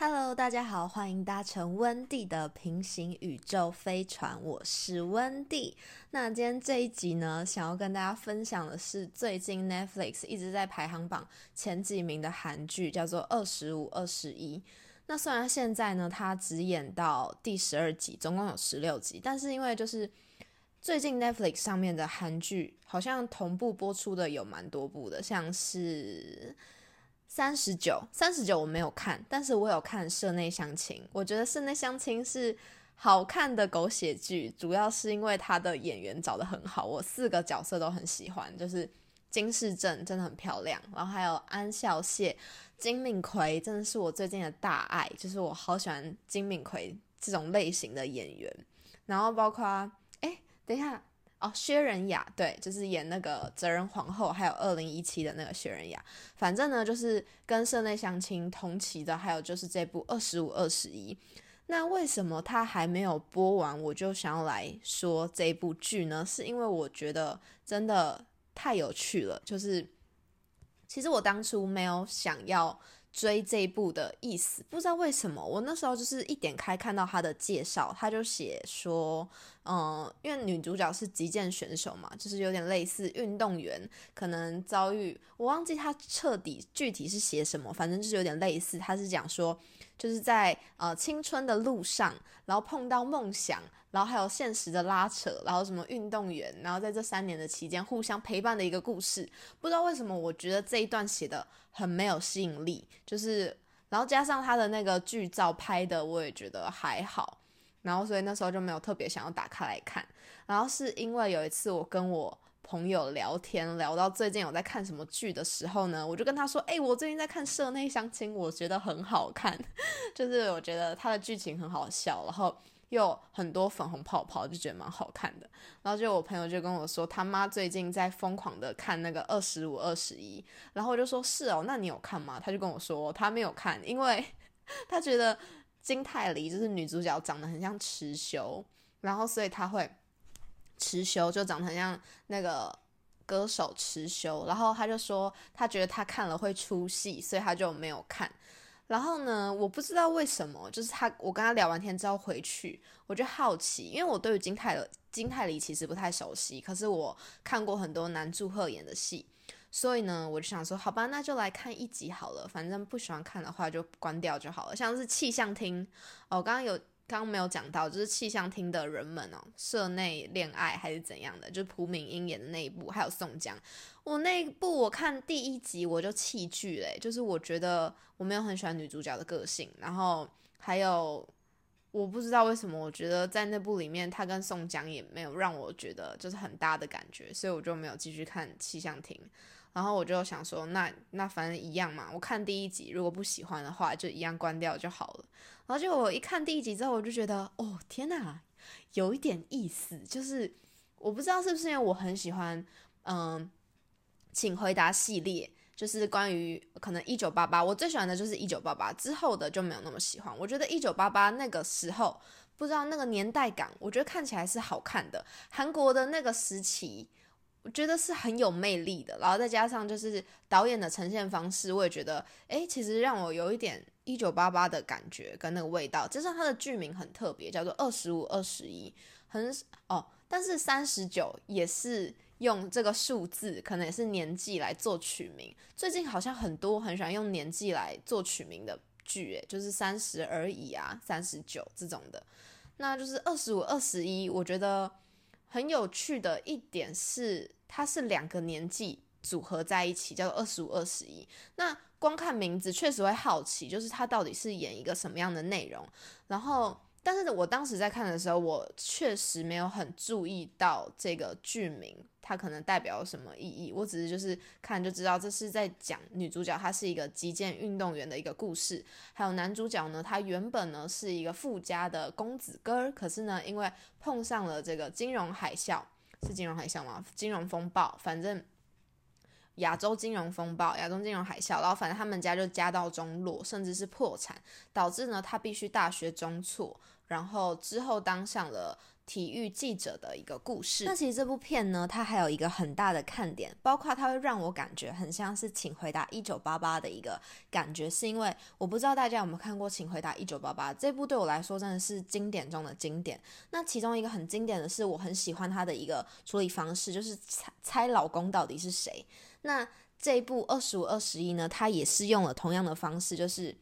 Hello，大家好，欢迎搭乘温蒂的平行宇宙飞船，我是温蒂。那今天这一集呢，想要跟大家分享的是最近 Netflix 一直在排行榜前几名的韩剧，叫做《二十五二十一》。那虽然现在呢，它只演到第十二集，总共有十六集，但是因为就是最近 Netflix 上面的韩剧好像同步播出的有蛮多部的，像是。三十九，三十九我没有看，但是我有看《社内相亲》。我觉得《社内相亲》是好看的狗血剧，主要是因为他的演员找的很好，我四个角色都很喜欢。就是金世正真的很漂亮，然后还有安孝燮、金敏奎，真的是我最近的大爱，就是我好喜欢金敏奎这种类型的演员。然后包括，哎，等一下。哦，薛仁雅对，就是演那个哲仁皇后，还有二零一七的那个薛仁雅。反正呢，就是跟社内相亲同期的，还有就是这部二十五二十一。那为什么它还没有播完，我就想要来说这部剧呢？是因为我觉得真的太有趣了。就是其实我当初没有想要。追这一部的意思，不知道为什么，我那时候就是一点开看到他的介绍，他就写说，嗯，因为女主角是击剑选手嘛，就是有点类似运动员，可能遭遇，我忘记他彻底具体是写什么，反正就是有点类似，他是讲说。就是在呃青春的路上，然后碰到梦想，然后还有现实的拉扯，然后什么运动员，然后在这三年的期间互相陪伴的一个故事。不知道为什么，我觉得这一段写的很没有吸引力。就是，然后加上他的那个剧照拍的，我也觉得还好。然后所以那时候就没有特别想要打开来看。然后是因为有一次我跟我。朋友聊天聊到最近有在看什么剧的时候呢，我就跟他说：“哎，我最近在看《社内相亲》，我觉得很好看，就是我觉得它的剧情很好笑，然后又很多粉红泡泡，就觉得蛮好看的。”然后就我朋友就跟我说，他妈最近在疯狂的看那个二十五二十一，然后我就说：“是哦，那你有看吗？”他就跟我说他没有看，因为 他觉得金泰梨就是女主角长得很像池修，然后所以他会。池修就长得很像那个歌手池修，然后他就说他觉得他看了会出戏，所以他就没有看。然后呢，我不知道为什么，就是他我跟他聊完天之后回去，我就好奇，因为我对于金泰金泰梨其实不太熟悉，可是我看过很多男祝贺演的戏，所以呢，我就想说，好吧，那就来看一集好了，反正不喜欢看的话就关掉就好了。像是气象厅，哦，刚刚有。刚刚没有讲到，就是气象厅的人们哦，社内恋爱还是怎样的？就是朴敏英演的那一部，还有宋江，我那一部我看第一集我就弃剧嘞，就是我觉得我没有很喜欢女主角的个性，然后还有我不知道为什么，我觉得在那部里面，她跟宋江也没有让我觉得就是很搭的感觉，所以我就没有继续看气象厅。然后我就想说，那那反正一样嘛。我看第一集，如果不喜欢的话，就一样关掉就好了。然后就我一看第一集之后，我就觉得，哦天哪，有一点意思。就是我不知道是不是因为我很喜欢，嗯，请回答系列，就是关于可能一九八八，我最喜欢的就是一九八八之后的就没有那么喜欢。我觉得一九八八那个时候，不知道那个年代感，我觉得看起来是好看的。韩国的那个时期。我觉得是很有魅力的，然后再加上就是导演的呈现方式，我也觉得，哎，其实让我有一点一九八八的感觉跟那个味道。加上它的剧名很特别，叫做二十五二十一，很哦，但是三十九也是用这个数字，可能也是年纪来做取名。最近好像很多很喜欢用年纪来做取名的剧，诶，就是三十而已啊，三十九这种的，那就是二十五二十一，我觉得。很有趣的一点是，它是两个年纪组合在一起，叫做二十五、二十一。那光看名字确实会好奇，就是它到底是演一个什么样的内容，然后。但是我当时在看的时候，我确实没有很注意到这个剧名，它可能代表什么意义。我只是就是看就知道，这是在讲女主角她是一个击剑运动员的一个故事。还有男主角呢，他原本呢是一个富家的公子哥儿，可是呢，因为碰上了这个金融海啸，是金融海啸吗？金融风暴，反正。亚洲金融风暴、亚洲金融海啸，然后反正他们家就家道中落，甚至是破产，导致呢他必须大学中辍，然后之后当上了体育记者的一个故事。那其实这部片呢，它还有一个很大的看点，包括它会让我感觉很像是《请回答一九八八》的一个感觉，是因为我不知道大家有没有看过《请回答一九八八》这部，对我来说真的是经典中的经典。那其中一个很经典的是，我很喜欢它的一个处理方式，就是猜猜老公到底是谁。那这一部二十五二十一呢，它也是用了同样的方式，就是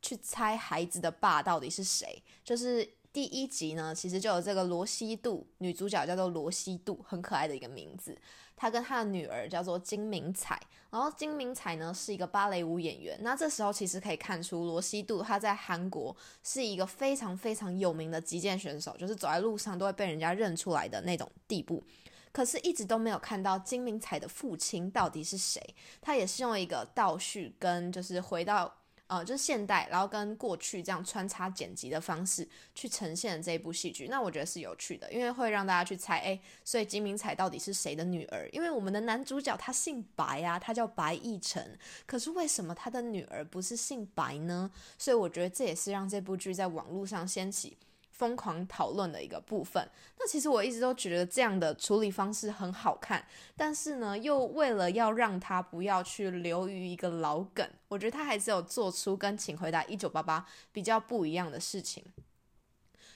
去猜孩子的爸到底是谁，就是。第一集呢，其实就有这个罗西度，女主角叫做罗西度，很可爱的一个名字。她跟她的女儿叫做金明彩，然后金明彩呢是一个芭蕾舞演员。那这时候其实可以看出，罗西度她在韩国是一个非常非常有名的击剑选手，就是走在路上都会被人家认出来的那种地步。可是，一直都没有看到金明彩的父亲到底是谁。他也是用一个倒叙跟就是回到。呃，就是现代，然后跟过去这样穿插剪辑的方式去呈现这一部戏剧，那我觉得是有趣的，因为会让大家去猜，哎，所以金明彩到底是谁的女儿？因为我们的男主角他姓白啊，他叫白亦辰，可是为什么他的女儿不是姓白呢？所以我觉得这也是让这部剧在网络上掀起。疯狂讨论的一个部分。那其实我一直都觉得这样的处理方式很好看，但是呢，又为了要让他不要去流于一个老梗，我觉得他还是有做出跟《请回答一九八八》比较不一样的事情，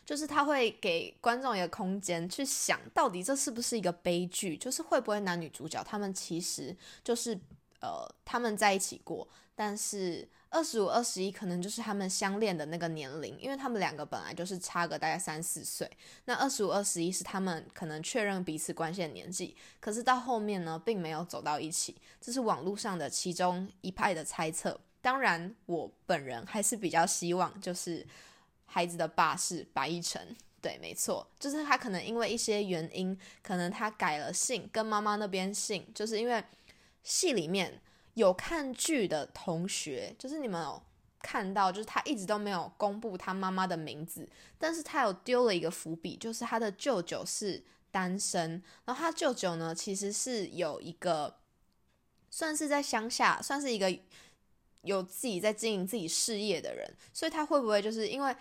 就是他会给观众一个空间去想到底这是不是一个悲剧，就是会不会男女主角他们其实就是呃他们在一起过，但是。二十五、二十一可能就是他们相恋的那个年龄，因为他们两个本来就是差个大概三四岁。那二十五、二十一是他们可能确认彼此关系的年纪，可是到后面呢，并没有走到一起。这是网络上的其中一派的猜测。当然，我本人还是比较希望，就是孩子的爸是白亦辰。对，没错，就是他可能因为一些原因，可能他改了姓，跟妈妈那边姓，就是因为戏里面。有看剧的同学，就是你们有看到，就是他一直都没有公布他妈妈的名字，但是他有丢了一个伏笔，就是他的舅舅是单身，然后他舅舅呢，其实是有一个算是在乡下，算是一个有自己在经营自己事业的人，所以他会不会就是因为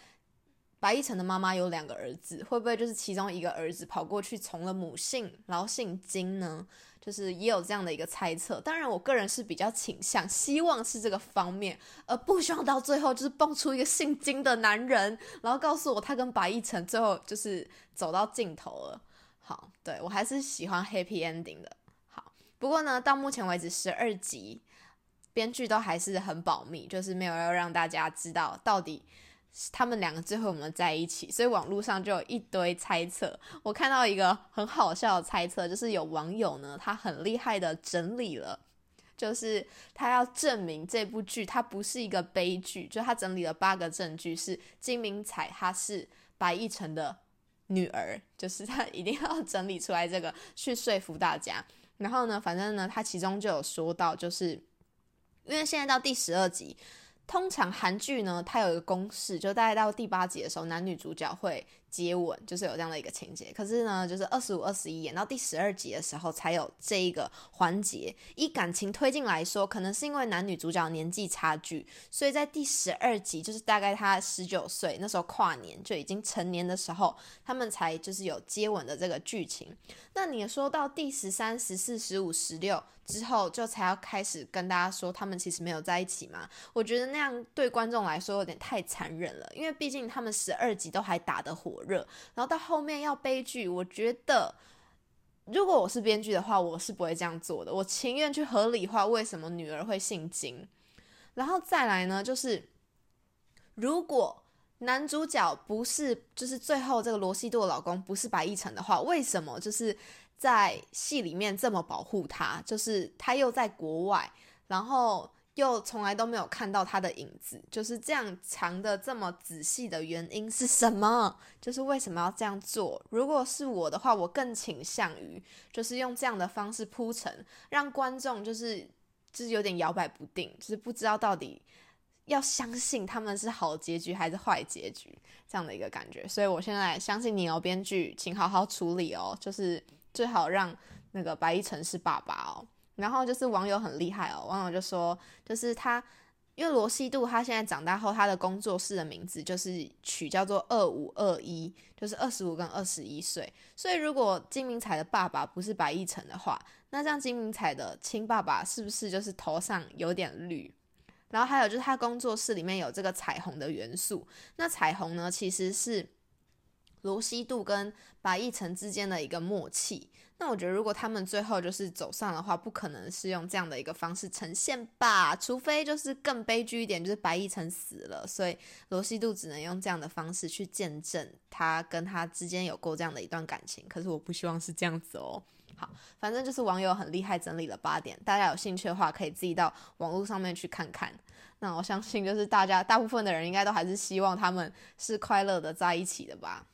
白亦辰的妈妈有两个儿子，会不会就是其中一个儿子跑过去从了母姓，然后姓金呢？就是也有这样的一个猜测，当然我个人是比较倾向希望是这个方面，而不希望到最后就是蹦出一个姓金的男人，然后告诉我他跟白亦辰最后就是走到尽头了。好，对我还是喜欢 happy ending 的。好，不过呢，到目前为止十二集，编剧都还是很保密，就是没有要让大家知道到底。他们两个最后有没有在一起？所以网络上就有一堆猜测。我看到一个很好笑的猜测，就是有网友呢，他很厉害的整理了，就是他要证明这部剧它不是一个悲剧，就他整理了八个证据，是金明彩她是白亦辰的女儿，就是他一定要整理出来这个去说服大家。然后呢，反正呢，他其中就有说到，就是因为现在到第十二集。通常韩剧呢，它有一个公式，就大概到第八集的时候，男女主角会。接吻就是有这样的一个情节，可是呢，就是二十五、二十一演到第十二集的时候才有这一个环节。以感情推进来说，可能是因为男女主角年纪差距，所以在第十二集，就是大概他十九岁那时候跨年就已经成年的时候，他们才就是有接吻的这个剧情。那你说到第十三、十四、十五、十六之后，就才要开始跟大家说他们其实没有在一起吗？我觉得那样对观众来说有点太残忍了，因为毕竟他们十二集都还打得火。热，然后到后面要悲剧，我觉得如果我是编剧的话，我是不会这样做的。我情愿去合理化为什么女儿会姓金，然后再来呢，就是如果男主角不是，就是最后这个罗西度的老公不是白亦辰的话，为什么就是在戏里面这么保护他？就是他又在国外，然后。又从来都没有看到他的影子，就是这样藏的这么仔细的原因是什么？就是为什么要这样做？如果是我的话，我更倾向于就是用这样的方式铺陈，让观众就是就是有点摇摆不定，就是不知道到底要相信他们是好结局还是坏结局这样的一个感觉。所以我现在相信你哦，编剧，请好好处理哦，就是最好让那个白一晨是爸爸哦。然后就是网友很厉害哦，网友就说，就是他因为罗西度他现在长大后，他的工作室的名字就是取叫做二五二一，就是二十五跟二十一岁。所以如果金明彩的爸爸不是白亦辰的话，那这样金明彩的亲爸爸是不是就是头上有点绿？然后还有就是他工作室里面有这个彩虹的元素，那彩虹呢其实是罗西度跟白亦辰之间的一个默契。那我觉得，如果他们最后就是走上的话，不可能是用这样的一个方式呈现吧？除非就是更悲剧一点，就是白亦辰死了，所以罗西度只能用这样的方式去见证他跟他之间有过这样的一段感情。可是我不希望是这样子哦。好，反正就是网友很厉害，整理了八点，大家有兴趣的话可以自己到网络上面去看看。那我相信，就是大家大部分的人应该都还是希望他们是快乐的在一起的吧。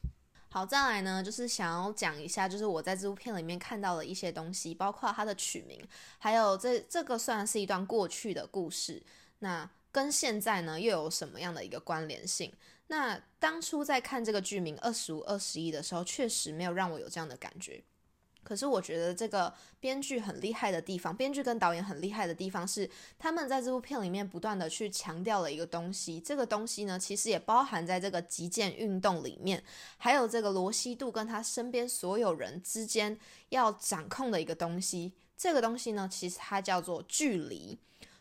好，再来呢，就是想要讲一下，就是我在这部片里面看到的一些东西，包括它的取名，还有这这个算是一段过去的故事，那跟现在呢又有什么样的一个关联性？那当初在看这个剧名二十五二十一的时候，确实没有让我有这样的感觉。可是我觉得这个编剧很厉害的地方，编剧跟导演很厉害的地方是，他们在这部片里面不断的去强调了一个东西。这个东西呢，其实也包含在这个击剑运动里面，还有这个罗西度跟他身边所有人之间要掌控的一个东西。这个东西呢，其实它叫做距离。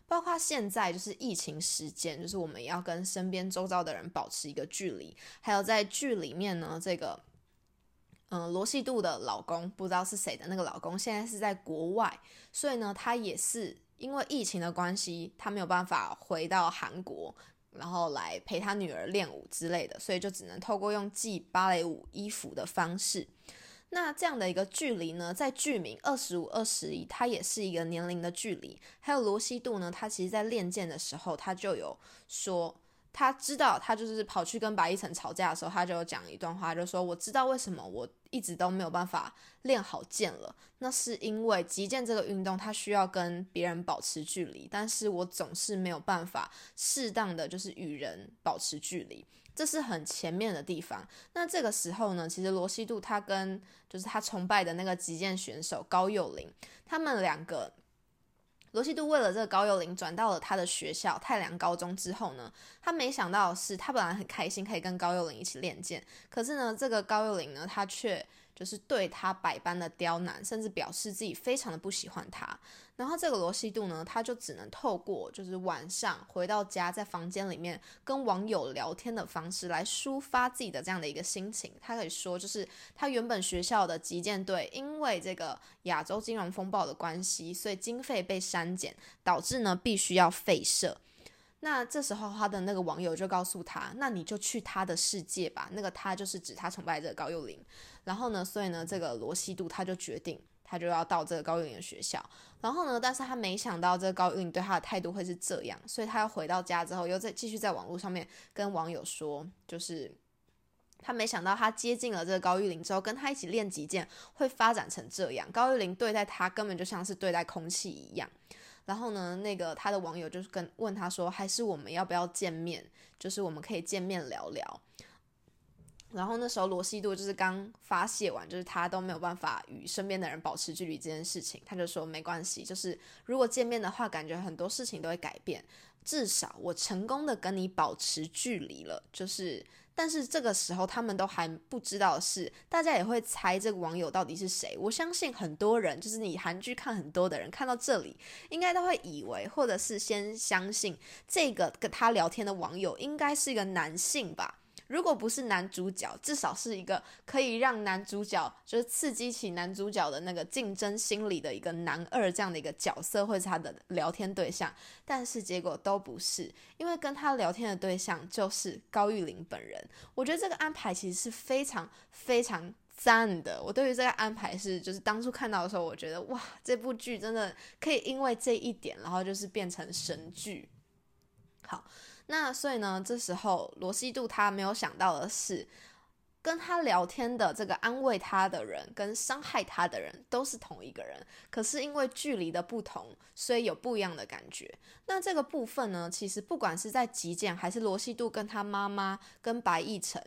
包括现在就是疫情时间，就是我们要跟身边周遭的人保持一个距离，还有在剧里面呢，这个。嗯，罗西度的老公不知道是谁的那个老公，现在是在国外，所以呢，他也是因为疫情的关系，他没有办法回到韩国，然后来陪他女儿练舞之类的，所以就只能透过用寄芭蕾舞衣服的方式。那这样的一个距离呢，在剧名二十五二十一，它也是一个年龄的距离。还有罗西度呢，他其实在练剑的时候，他就有说。他知道，他就是跑去跟白一晨吵架的时候，他就讲一段话，就说：“我知道为什么我一直都没有办法练好剑了，那是因为击剑这个运动，它需要跟别人保持距离，但是我总是没有办法适当的就是与人保持距离，这是很前面的地方。那这个时候呢，其实罗西度他跟就是他崇拜的那个击剑选手高佑林，他们两个。”罗西都为了这个高幼林转到了他的学校太良高中之后呢，他没想到的是，他本来很开心可以跟高幼林一起练剑，可是呢，这个高幼林呢，他却。就是对他百般的刁难，甚至表示自己非常的不喜欢他。然后这个罗西度呢，他就只能透过就是晚上回到家，在房间里面跟网友聊天的方式来抒发自己的这样的一个心情。他可以说，就是他原本学校的击剑队因为这个亚洲金融风暴的关系，所以经费被删减，导致呢必须要废社。那这时候，他的那个网友就告诉他：“那你就去他的世界吧。”那个他就是指他崇拜这个高幼霖。然后呢，所以呢，这个罗西度他就决定，他就要到这个高幼霖的学校。然后呢，但是他没想到这个高幼霖对他的态度会是这样，所以他要回到家之后，又再继续在网络上面跟网友说，就是他没想到他接近了这个高玉林之后，跟他一起练击剑会发展成这样。高玉林对待他根本就像是对待空气一样。然后呢，那个他的网友就是跟问他说，还是我们要不要见面？就是我们可以见面聊聊。然后那时候罗西度就是刚发泄完，就是他都没有办法与身边的人保持距离这件事情，他就说没关系，就是如果见面的话，感觉很多事情都会改变。至少我成功的跟你保持距离了，就是。但是这个时候，他们都还不知道是，大家也会猜这个网友到底是谁。我相信很多人，就是你韩剧看很多的人，看到这里，应该都会以为，或者是先相信这个跟他聊天的网友应该是一个男性吧。如果不是男主角，至少是一个可以让男主角就是刺激起男主角的那个竞争心理的一个男二这样的一个角色，会是他的聊天对象。但是结果都不是，因为跟他聊天的对象就是高玉玲本人。我觉得这个安排其实是非常非常赞的。我对于这个安排是，就是当初看到的时候，我觉得哇，这部剧真的可以因为这一点，然后就是变成神剧。好。那所以呢，这时候罗西度他没有想到的是，跟他聊天的这个安慰他的人，跟伤害他的人都是同一个人，可是因为距离的不同，所以有不一样的感觉。那这个部分呢，其实不管是在极简，还是罗西度跟他妈妈、跟白亦辰。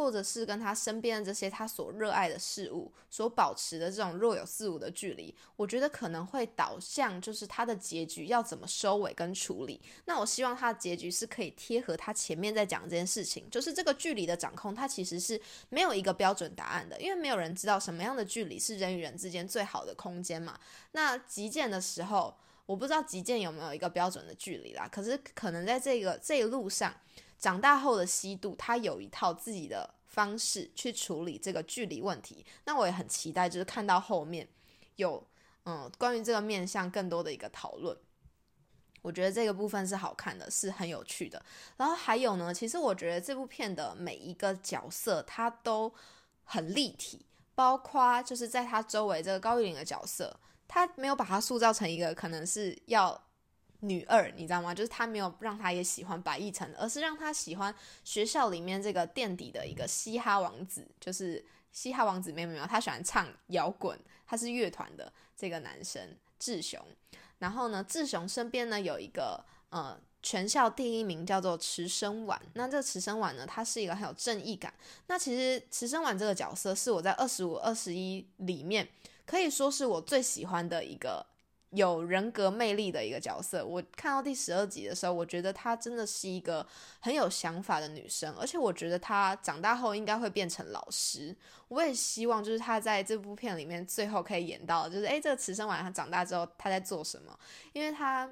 或者是跟他身边的这些他所热爱的事物所保持的这种若有似无的距离，我觉得可能会导向就是他的结局要怎么收尾跟处理。那我希望他的结局是可以贴合他前面在讲这件事情，就是这个距离的掌控，它其实是没有一个标准答案的，因为没有人知道什么样的距离是人与人之间最好的空间嘛。那极简的时候。我不知道击剑有没有一个标准的距离啦，可是可能在这个这一路上，长大后的西渡，他有一套自己的方式去处理这个距离问题。那我也很期待，就是看到后面有嗯关于这个面向更多的一个讨论。我觉得这个部分是好看的，是很有趣的。然后还有呢，其实我觉得这部片的每一个角色他都很立体，包括就是在他周围这个高玉玲的角色。他没有把他塑造成一个可能是要女二，你知道吗？就是他没有让她也喜欢白亦辰，而是让她喜欢学校里面这个垫底的一个嘻哈王子，就是嘻哈王子没有没有，他喜欢唱摇滚，他是乐团的这个男生志雄。然后呢，志雄身边呢有一个呃全校第一名叫做池生晚，那这个池生晚呢，他是一个很有正义感。那其实池生晚这个角色是我在二十五、二十一里面。可以说是我最喜欢的一个有人格魅力的一个角色。我看到第十二集的时候，我觉得她真的是一个很有想法的女生，而且我觉得她长大后应该会变成老师。我也希望就是她在这部片里面最后可以演到，就是诶，这个慈生晚她长大之后她在做什么？因为她。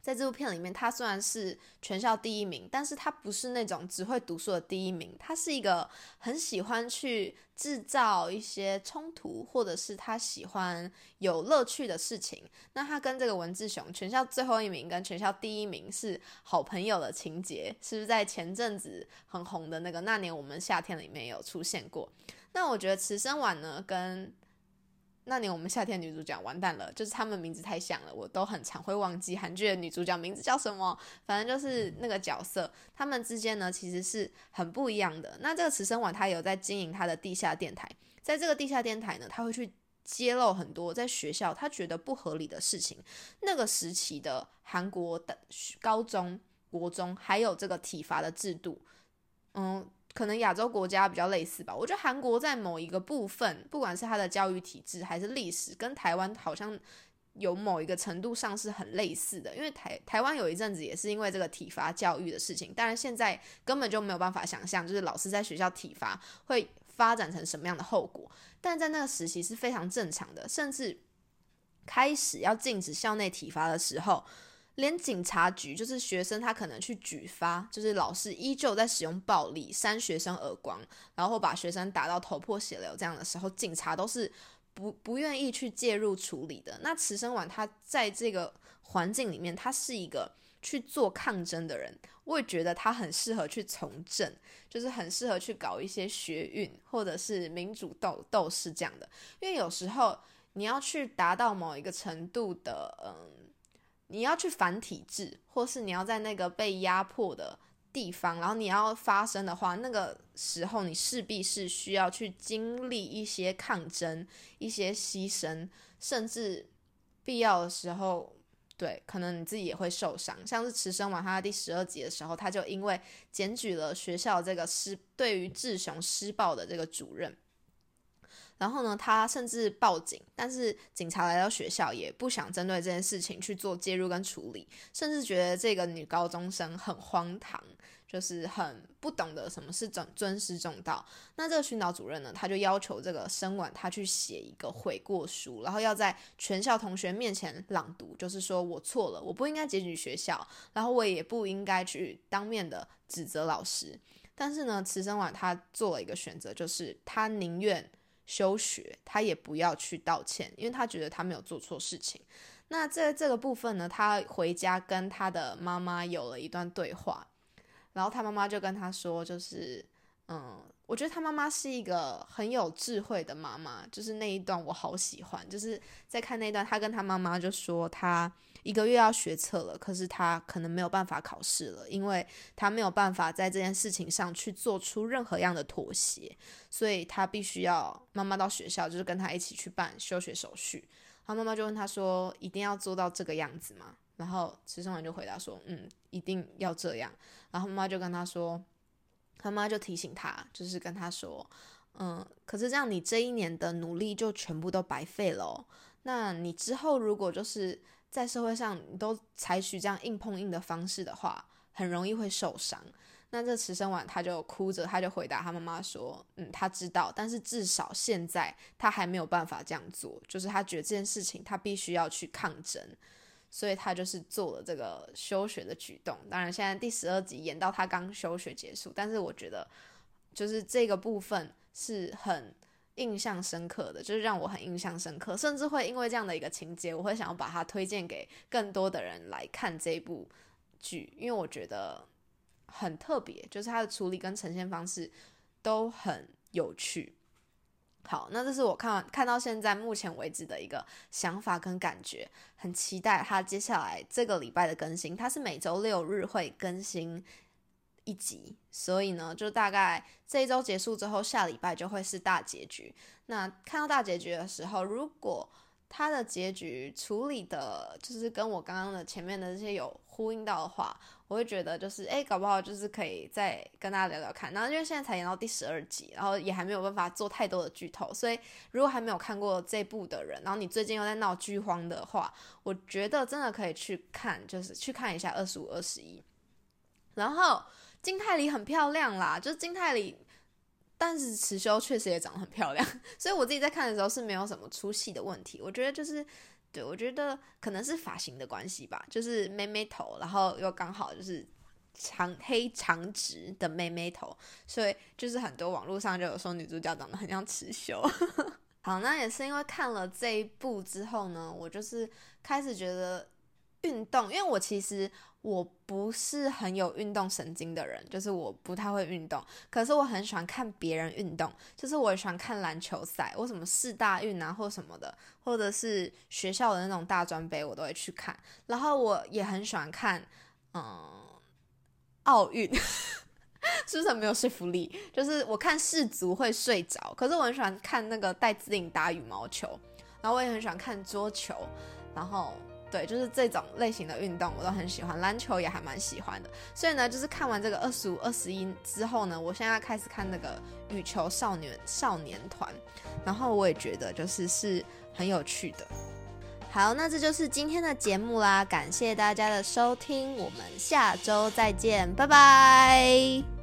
在这部片里面，他虽然是全校第一名，但是他不是那种只会读书的第一名，他是一个很喜欢去制造一些冲突，或者是他喜欢有乐趣的事情。那他跟这个文志雄，全校最后一名跟全校第一名是好朋友的情节，是不是在前阵子很红的那个那年我们夏天里面有出现过？那我觉得慈生晚呢跟。那年我们夏天女主角完蛋了，就是他们名字太像了，我都很常会忘记韩剧的女主角名字叫什么。反正就是那个角色，他们之间呢其实是很不一样的。那这个慈生晚他有在经营他的地下电台，在这个地下电台呢，他会去揭露很多在学校他觉得不合理的事情。那个时期的韩国的高中、国中还有这个体罚的制度，嗯。可能亚洲国家比较类似吧。我觉得韩国在某一个部分，不管是它的教育体制还是历史，跟台湾好像有某一个程度上是很类似的。因为台台湾有一阵子也是因为这个体罚教育的事情，当然现在根本就没有办法想象，就是老师在学校体罚会发展成什么样的后果。但在那个时期是非常正常的，甚至开始要禁止校内体罚的时候。连警察局就是学生，他可能去举发，就是老师依旧在使用暴力扇学生耳光，然后把学生打到头破血流这样的时候，警察都是不不愿意去介入处理的。那慈生晚他在这个环境里面，他是一个去做抗争的人，我也觉得他很适合去从政，就是很适合去搞一些学运或者是民主斗斗士这样的。因为有时候你要去达到某一个程度的，嗯。你要去反体制，或是你要在那个被压迫的地方，然后你要发声的话，那个时候你势必是需要去经历一些抗争、一些牺牲，甚至必要的时候，对，可能你自己也会受伤。像是池生晚他第十二集的时候，他就因为检举了学校这个施对于志雄施暴的这个主任。然后呢，他甚至报警，但是警察来到学校也不想针对这件事情去做介入跟处理，甚至觉得这个女高中生很荒唐，就是很不懂得什么是尊尊师重道。那这个训导主任呢，他就要求这个生晚他去写一个悔过书，然后要在全校同学面前朗读，就是说我错了，我不应该检举学校，然后我也不应该去当面的指责老师。但是呢，慈生晚他做了一个选择，就是他宁愿。休学，他也不要去道歉，因为他觉得他没有做错事情。那在这个部分呢，他回家跟他的妈妈有了一段对话，然后他妈妈就跟他说，就是，嗯，我觉得他妈妈是一个很有智慧的妈妈，就是那一段我好喜欢，就是在看那段，他跟他妈妈就说他。一个月要学测了，可是他可能没有办法考试了，因为他没有办法在这件事情上去做出任何样的妥协，所以他必须要妈妈到学校，就是跟他一起去办休学手续。他妈妈就问他说：“一定要做到这个样子吗？”然后池生文就回答说：“嗯，一定要这样。”然后妈妈就跟他说：“他妈就提醒他，就是跟他说，嗯，可是这样你这一年的努力就全部都白费了。那你之后如果就是在社会上你都采取这样硬碰硬的方式的话，很容易会受伤。那这池生丸他就哭着，他就回答他妈妈说：“嗯，他知道，但是至少现在他还没有办法这样做，就是他觉得这件事情他必须要去抗争，所以他就是做了这个休学的举动。当然，现在第十二集演到他刚休学结束，但是我觉得就是这个部分是很印象深刻的，就是让我很印象深刻，甚至会因为这样的一个情节，我会想要把它推荐给更多的人来看这部剧，因为我觉得。很特别，就是它的处理跟呈现方式都很有趣。好，那这是我看完看到现在目前为止的一个想法跟感觉，很期待它接下来这个礼拜的更新。它是每周六日会更新一集，所以呢，就大概这一周结束之后，下礼拜就会是大结局。那看到大结局的时候，如果它的结局处理的，就是跟我刚刚的前面的这些有呼应到的话，我会觉得就是，哎，搞不好就是可以再跟大家聊聊看。然后因为现在才演到第十二集，然后也还没有办法做太多的剧透，所以如果还没有看过这部的人，然后你最近又在闹剧荒的话，我觉得真的可以去看，就是去看一下二十五、二十一。然后金泰梨很漂亮啦，就是金泰梨。但是池修确实也长得很漂亮，所以我自己在看的时候是没有什么出戏的问题。我觉得就是，对我觉得可能是发型的关系吧，就是妹妹头，然后又刚好就是长黑长直的妹妹头，所以就是很多网络上就有说女主角长得很像池修。好，那也是因为看了这一部之后呢，我就是开始觉得运动，因为我其实。我不是很有运动神经的人，就是我不太会运动。可是我很喜欢看别人运动，就是我喜欢看篮球赛，我什么四大运啊，或什么的，或者是学校的那种大专杯，我都会去看。然后我也很喜欢看，嗯，奥运，是不是很没有说服力？就是我看世足会睡着，可是我很喜欢看那个戴资颖打羽毛球，然后我也很喜欢看桌球，然后。对，就是这种类型的运动我都很喜欢，篮球也还蛮喜欢的。所以呢，就是看完这个二十五、二十一之后呢，我现在开始看那个羽球少年少年团，然后我也觉得就是是很有趣的。好，那这就是今天的节目啦，感谢大家的收听，我们下周再见，拜拜。